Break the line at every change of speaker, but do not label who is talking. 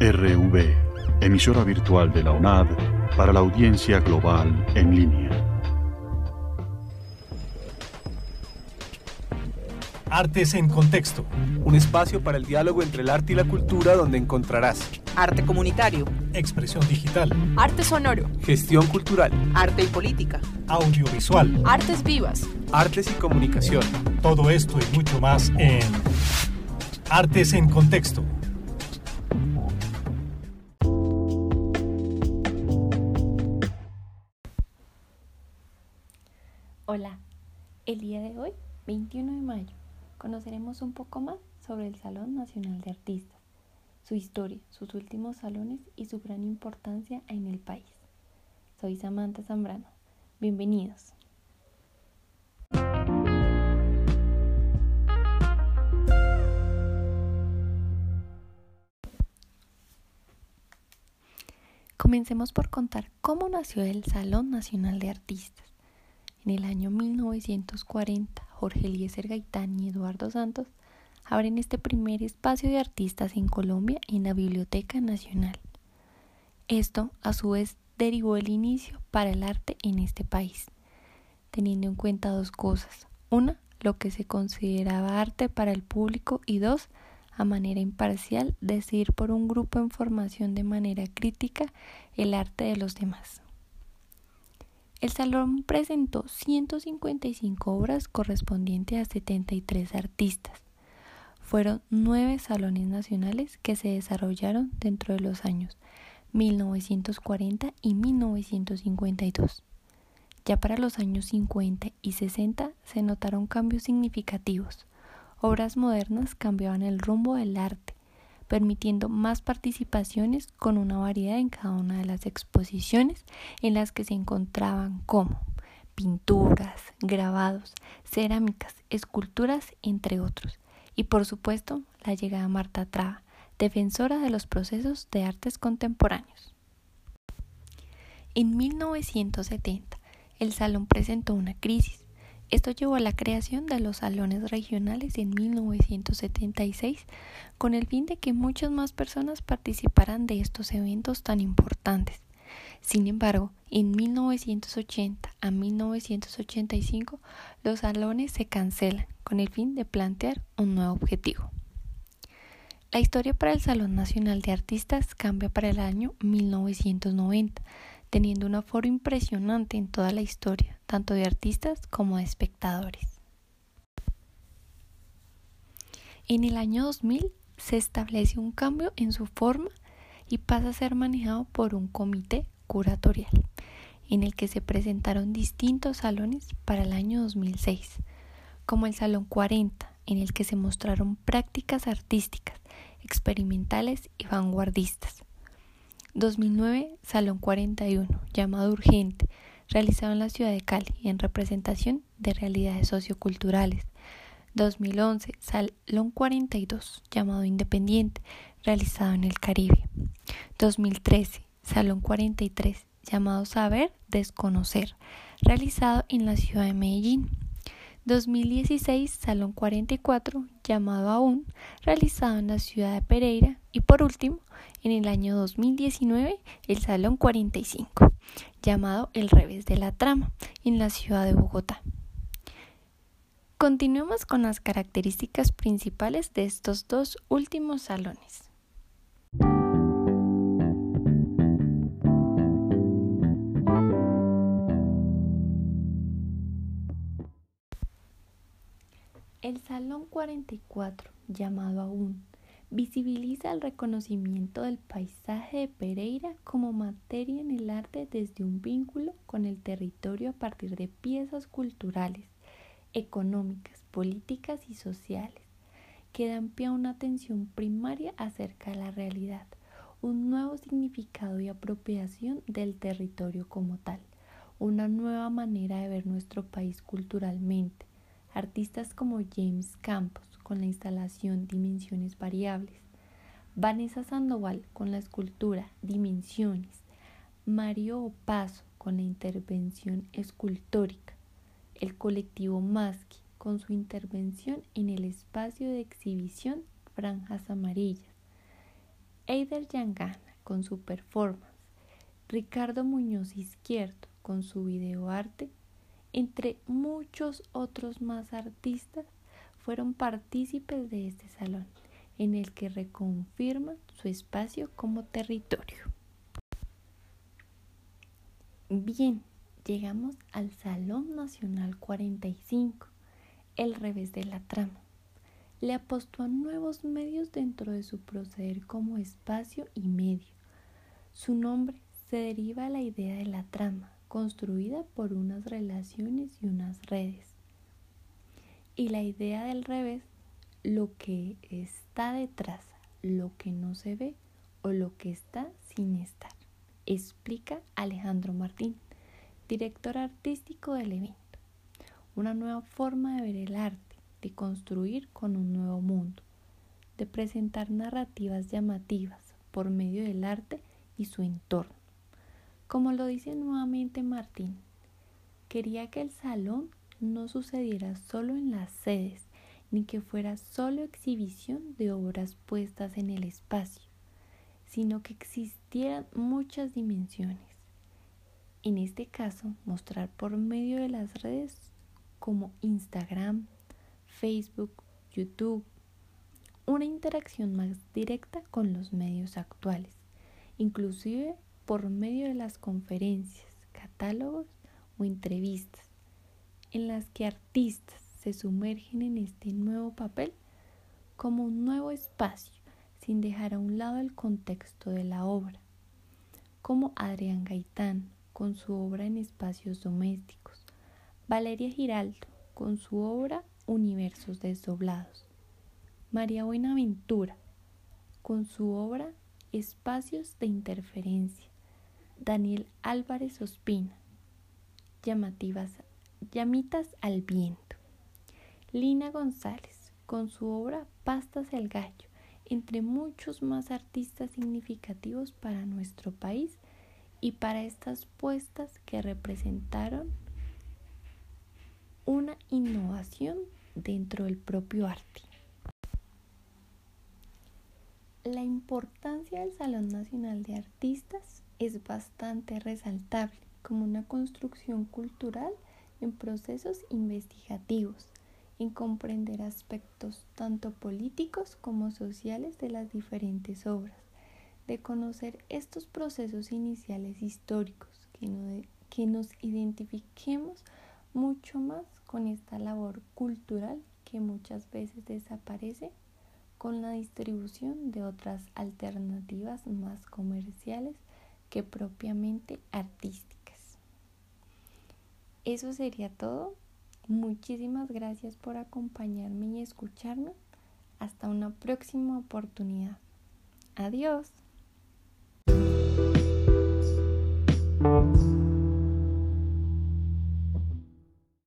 RV, emisora virtual de la UNAD para la audiencia global en línea.
Artes en Contexto.
Un espacio para el diálogo entre el arte y la cultura donde encontrarás
arte comunitario,
expresión digital,
arte sonoro,
gestión cultural,
arte y política,
audiovisual,
artes vivas,
artes y comunicación.
Todo esto y mucho más en Artes en Contexto.
El día de hoy, 21 de mayo, conoceremos un poco más sobre el Salón Nacional de Artistas, su historia, sus últimos salones y su gran importancia en el país. Soy Samantha Zambrano. Bienvenidos. Comencemos por contar cómo nació el Salón Nacional de Artistas. En el año 1940, Jorge Eliezer Gaitán y Eduardo Santos abren este primer espacio de artistas en Colombia en la Biblioteca Nacional. Esto, a su vez, derivó el inicio para el arte en este país, teniendo en cuenta dos cosas. Una, lo que se consideraba arte para el público y dos, a manera imparcial, decidir por un grupo en formación de manera crítica el arte de los demás. El salón presentó 155 obras correspondientes a 73 artistas. Fueron nueve salones nacionales que se desarrollaron dentro de los años 1940 y 1952. Ya para los años 50 y 60 se notaron cambios significativos. Obras modernas cambiaban el rumbo del arte, permitiendo más participaciones con una variedad en cada una de las exposiciones en las que se encontraban como pinturas, grabados, cerámicas, esculturas, entre otros. Y por supuesto, la llegada de Marta Traba, defensora de los procesos de artes contemporáneos. En 1970, el salón presentó una crisis esto llevó a la creación de los salones regionales en 1976 con el fin de que muchas más personas participaran de estos eventos tan importantes. Sin embargo, en 1980 a 1985 los salones se cancelan con el fin de plantear un nuevo objetivo. La historia para el Salón Nacional de Artistas cambia para el año 1990 teniendo un aforo impresionante en toda la historia, tanto de artistas como de espectadores. En el año 2000 se establece un cambio en su forma y pasa a ser manejado por un comité curatorial, en el que se presentaron distintos salones para el año 2006, como el Salón 40, en el que se mostraron prácticas artísticas, experimentales y vanguardistas, 2009, Salón 41, llamado Urgente, realizado en la ciudad de Cali en representación de realidades socioculturales. 2011, Salón 42, llamado Independiente, realizado en el Caribe. 2013, Salón 43, llamado Saber Desconocer, realizado en la ciudad de Medellín. 2016, Salón 44, llamado Aún, realizado en la ciudad de Pereira. Y por último, en el año 2019, el Salón 45, llamado El Revés de la Trama, en la ciudad de Bogotá. Continuemos con las características principales de estos dos últimos salones. El Salón 44, llamado aún, visibiliza el reconocimiento del paisaje de Pereira como materia en el arte desde un vínculo con el territorio a partir de piezas culturales, económicas, políticas y sociales, que dan pie a una atención primaria acerca de la realidad, un nuevo significado y apropiación del territorio como tal, una nueva manera de ver nuestro país culturalmente artistas como James Campos con la instalación Dimensiones Variables, Vanessa Sandoval con la escultura Dimensiones, Mario Opaso con la intervención escultórica, el colectivo Maski con su intervención en el espacio de exhibición Franjas Amarillas, Eider Yangana con su performance, Ricardo Muñoz Izquierdo con su videoarte, entre muchos otros más artistas, fueron partícipes de este salón, en el que reconfirman su espacio como territorio. Bien, llegamos al Salón Nacional 45, el revés de la trama. Le apostó a nuevos medios dentro de su proceder como espacio y medio. Su nombre se deriva a la idea de la trama, construida por unas relaciones y unas redes y la idea del revés, lo que está detrás, lo que no se ve o lo que está sin estar, explica Alejandro Martín, director artístico del evento. Una nueva forma de ver el arte, de construir con un nuevo mundo, de presentar narrativas llamativas por medio del arte y su entorno. Como lo dice nuevamente Martín, quería que el salón no sucediera solo en las sedes, ni que fuera solo exhibición de obras puestas en el espacio, sino que existieran muchas dimensiones. En este caso, mostrar por medio de las redes como Instagram, Facebook, YouTube, una interacción más directa con los medios actuales, inclusive por medio de las conferencias, catálogos o entrevistas en las que artistas se sumergen en este nuevo papel como un nuevo espacio, sin dejar a un lado el contexto de la obra, como Adrián Gaitán con su obra en espacios domésticos, Valeria Giraldo con su obra Universos desdoblados, María Buenaventura con su obra Espacios de interferencia, Daniel Álvarez Ospina, llamativas Llamitas al viento. Lina González, con su obra Pastas el Gallo, entre muchos más artistas significativos para nuestro país y para estas puestas que representaron una innovación dentro del propio arte. La importancia del Salón Nacional de Artistas es bastante resaltable como una construcción cultural en procesos investigativos, en comprender aspectos tanto políticos como sociales de las diferentes obras, de conocer estos procesos iniciales históricos, que, que nos identifiquemos mucho más con esta labor cultural que muchas veces desaparece con la distribución de otras alternativas más comerciales que propiamente artísticas. Eso sería todo. Muchísimas gracias por acompañarme y escucharme. Hasta una próxima oportunidad. Adiós.